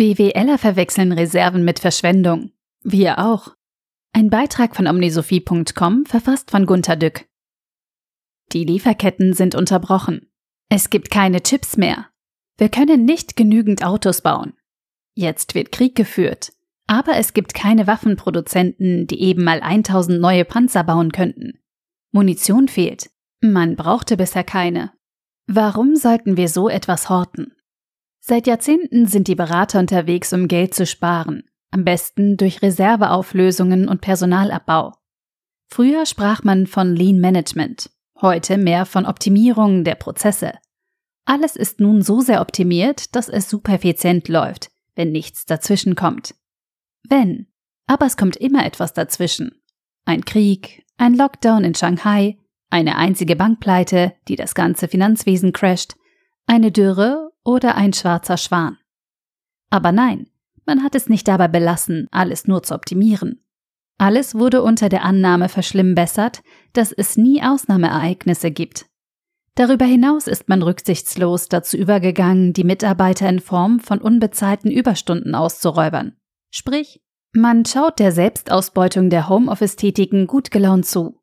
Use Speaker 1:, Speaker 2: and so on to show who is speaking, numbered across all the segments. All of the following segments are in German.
Speaker 1: BWLer verwechseln Reserven mit Verschwendung. Wir auch. Ein Beitrag von omnisophie.com, verfasst von Gunter Dück. Die Lieferketten sind unterbrochen. Es gibt keine Chips mehr. Wir können nicht genügend Autos bauen. Jetzt wird Krieg geführt. Aber es gibt keine Waffenproduzenten, die eben mal 1000 neue Panzer bauen könnten. Munition fehlt. Man brauchte bisher keine. Warum sollten wir so etwas horten? Seit Jahrzehnten sind die Berater unterwegs, um Geld zu sparen, am besten durch Reserveauflösungen und Personalabbau. Früher sprach man von Lean Management, heute mehr von Optimierung der Prozesse. Alles ist nun so sehr optimiert, dass es super effizient läuft, wenn nichts dazwischen kommt. Wenn, aber es kommt immer etwas dazwischen. Ein Krieg, ein Lockdown in Shanghai, eine einzige Bankpleite, die das ganze Finanzwesen crasht, eine Dürre oder ein schwarzer Schwan. Aber nein, man hat es nicht dabei belassen, alles nur zu optimieren. Alles wurde unter der Annahme verschlimmbessert, dass es nie Ausnahmeereignisse gibt. Darüber hinaus ist man rücksichtslos dazu übergegangen, die Mitarbeiter in Form von unbezahlten Überstunden auszuräubern. Sprich, man schaut der Selbstausbeutung der Homeoffice-Tätigen gut gelaunt zu.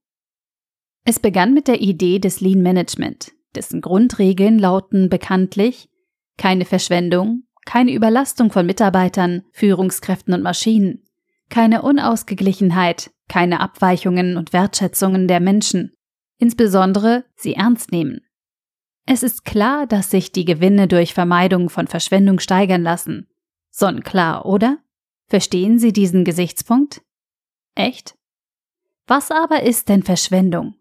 Speaker 1: Es begann mit der Idee des Lean Management, dessen Grundregeln lauten bekanntlich keine Verschwendung, keine Überlastung von Mitarbeitern, Führungskräften und Maschinen, keine Unausgeglichenheit, keine Abweichungen und Wertschätzungen der Menschen, insbesondere sie ernst nehmen. Es ist klar, dass sich die Gewinne durch Vermeidung von Verschwendung steigern lassen. Sonnenklar, oder? Verstehen Sie diesen Gesichtspunkt? Echt? Was aber ist denn Verschwendung?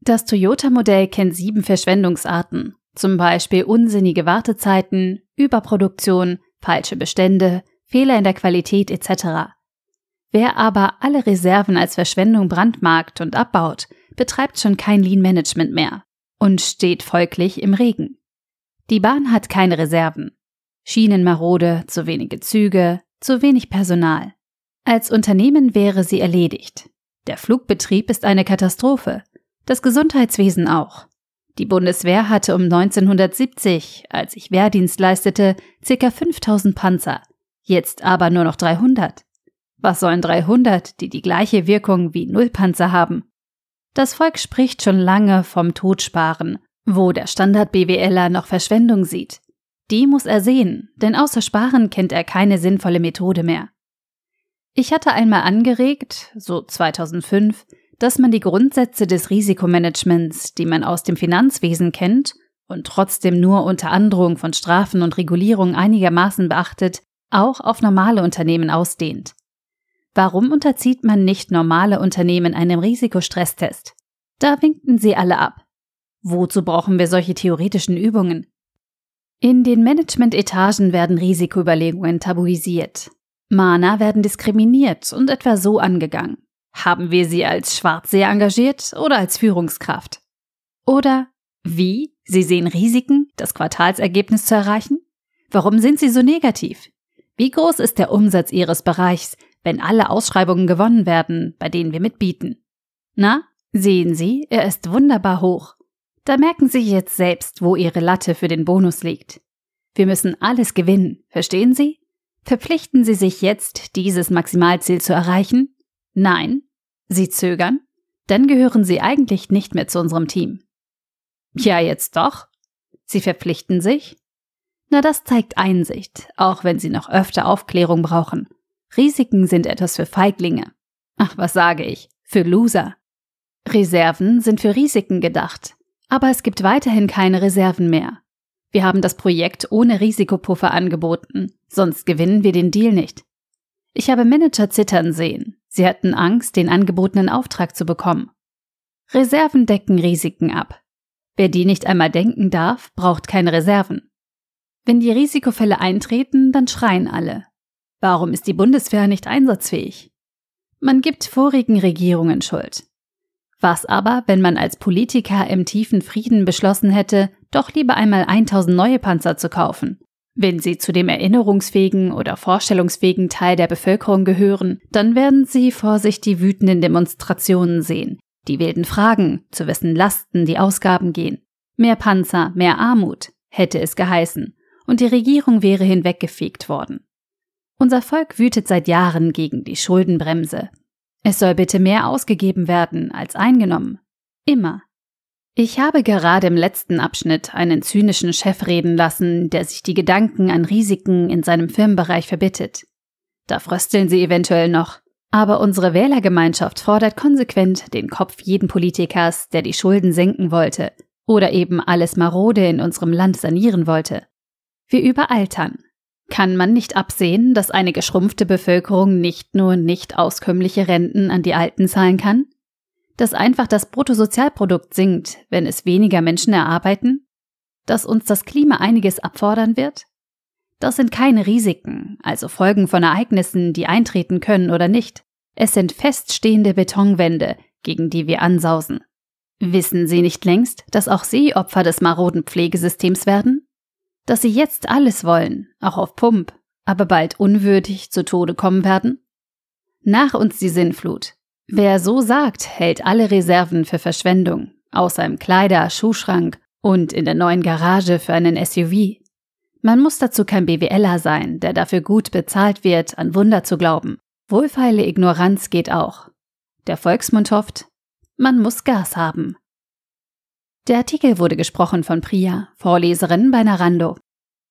Speaker 1: Das Toyota-Modell kennt sieben Verschwendungsarten, zum Beispiel unsinnige Wartezeiten, Überproduktion, falsche Bestände, Fehler in der Qualität etc. Wer aber alle Reserven als Verschwendung brandmarkt und abbaut, betreibt schon kein Lean Management mehr und steht folglich im Regen. Die Bahn hat keine Reserven. Schienenmarode, zu wenige Züge, zu wenig Personal. Als Unternehmen wäre sie erledigt. Der Flugbetrieb ist eine Katastrophe. Das Gesundheitswesen auch. Die Bundeswehr hatte um 1970, als ich Wehrdienst leistete, ca. 5000 Panzer, jetzt aber nur noch 300. Was sollen 300, die die gleiche Wirkung wie Nullpanzer haben? Das Volk spricht schon lange vom Totsparen, wo der Standard-BWLer noch Verschwendung sieht. Die muss er sehen, denn außer Sparen kennt er keine sinnvolle Methode mehr. Ich hatte einmal angeregt, so 2005, dass man die Grundsätze des Risikomanagements, die man aus dem Finanzwesen kennt und trotzdem nur unter Androhung von Strafen und Regulierung einigermaßen beachtet, auch auf normale Unternehmen ausdehnt. Warum unterzieht man nicht normale Unternehmen einem Risikostresstest? Da winkten sie alle ab. Wozu brauchen wir solche theoretischen Übungen? In den Management-Etagen werden Risikoüberlegungen tabuisiert. Mana werden diskriminiert und etwa so angegangen. Haben wir sie als Schwarzseher engagiert oder als Führungskraft? Oder wie? Sie sehen Risiken, das Quartalsergebnis zu erreichen? Warum sind Sie so negativ? Wie groß ist der Umsatz Ihres Bereichs, wenn alle Ausschreibungen gewonnen werden, bei denen wir mitbieten? Na, sehen Sie, er ist wunderbar hoch. Da merken Sie jetzt selbst, wo Ihre Latte für den Bonus liegt. Wir müssen alles gewinnen, verstehen Sie? Verpflichten Sie sich jetzt, dieses Maximalziel zu erreichen? Nein? Sie zögern? Dann gehören Sie eigentlich nicht mehr zu unserem Team. Ja, jetzt doch? Sie verpflichten sich? Na, das zeigt Einsicht, auch wenn Sie noch öfter Aufklärung brauchen. Risiken sind etwas für Feiglinge. Ach, was sage ich? Für Loser. Reserven sind für Risiken gedacht. Aber es gibt weiterhin keine Reserven mehr. Wir haben das Projekt ohne Risikopuffer angeboten, sonst gewinnen wir den Deal nicht. Ich habe Manager zittern sehen. Sie hatten Angst, den angebotenen Auftrag zu bekommen. Reserven decken Risiken ab. Wer die nicht einmal denken darf, braucht keine Reserven. Wenn die Risikofälle eintreten, dann schreien alle. Warum ist die Bundeswehr nicht einsatzfähig? Man gibt vorigen Regierungen Schuld. Was aber, wenn man als Politiker im tiefen Frieden beschlossen hätte, doch lieber einmal 1000 neue Panzer zu kaufen? Wenn sie zu dem erinnerungsfähigen oder vorstellungsfähigen Teil der Bevölkerung gehören, dann werden sie vor sich die wütenden Demonstrationen sehen, die wilden Fragen, zu wessen Lasten die Ausgaben gehen. Mehr Panzer, mehr Armut, hätte es geheißen, und die Regierung wäre hinweggefegt worden. Unser Volk wütet seit Jahren gegen die Schuldenbremse. Es soll bitte mehr ausgegeben werden als eingenommen. Immer. Ich habe gerade im letzten Abschnitt einen zynischen Chef reden lassen, der sich die Gedanken an Risiken in seinem Firmenbereich verbittet. Da frösteln sie eventuell noch. Aber unsere Wählergemeinschaft fordert konsequent den Kopf jeden Politikers, der die Schulden senken wollte oder eben alles Marode in unserem Land sanieren wollte. Wir überaltern. Kann man nicht absehen, dass eine geschrumpfte Bevölkerung nicht nur nicht auskömmliche Renten an die Alten zahlen kann? Dass einfach das Bruttosozialprodukt sinkt, wenn es weniger Menschen erarbeiten? Dass uns das Klima einiges abfordern wird? Das sind keine Risiken, also Folgen von Ereignissen, die eintreten können oder nicht. Es sind feststehende Betonwände, gegen die wir ansausen. Wissen Sie nicht längst, dass auch Sie Opfer des maroden Pflegesystems werden? Dass Sie jetzt alles wollen, auch auf Pump, aber bald unwürdig zu Tode kommen werden? Nach uns die Sinnflut. Wer so sagt, hält alle Reserven für Verschwendung, außer im Kleider, Schuhschrank und in der neuen Garage für einen SUV. Man muss dazu kein BWLer sein, der dafür gut bezahlt wird, an Wunder zu glauben. Wohlfeile Ignoranz geht auch. Der Volksmund hofft, man muss Gas haben. Der Artikel wurde gesprochen von Priya, Vorleserin bei Narando.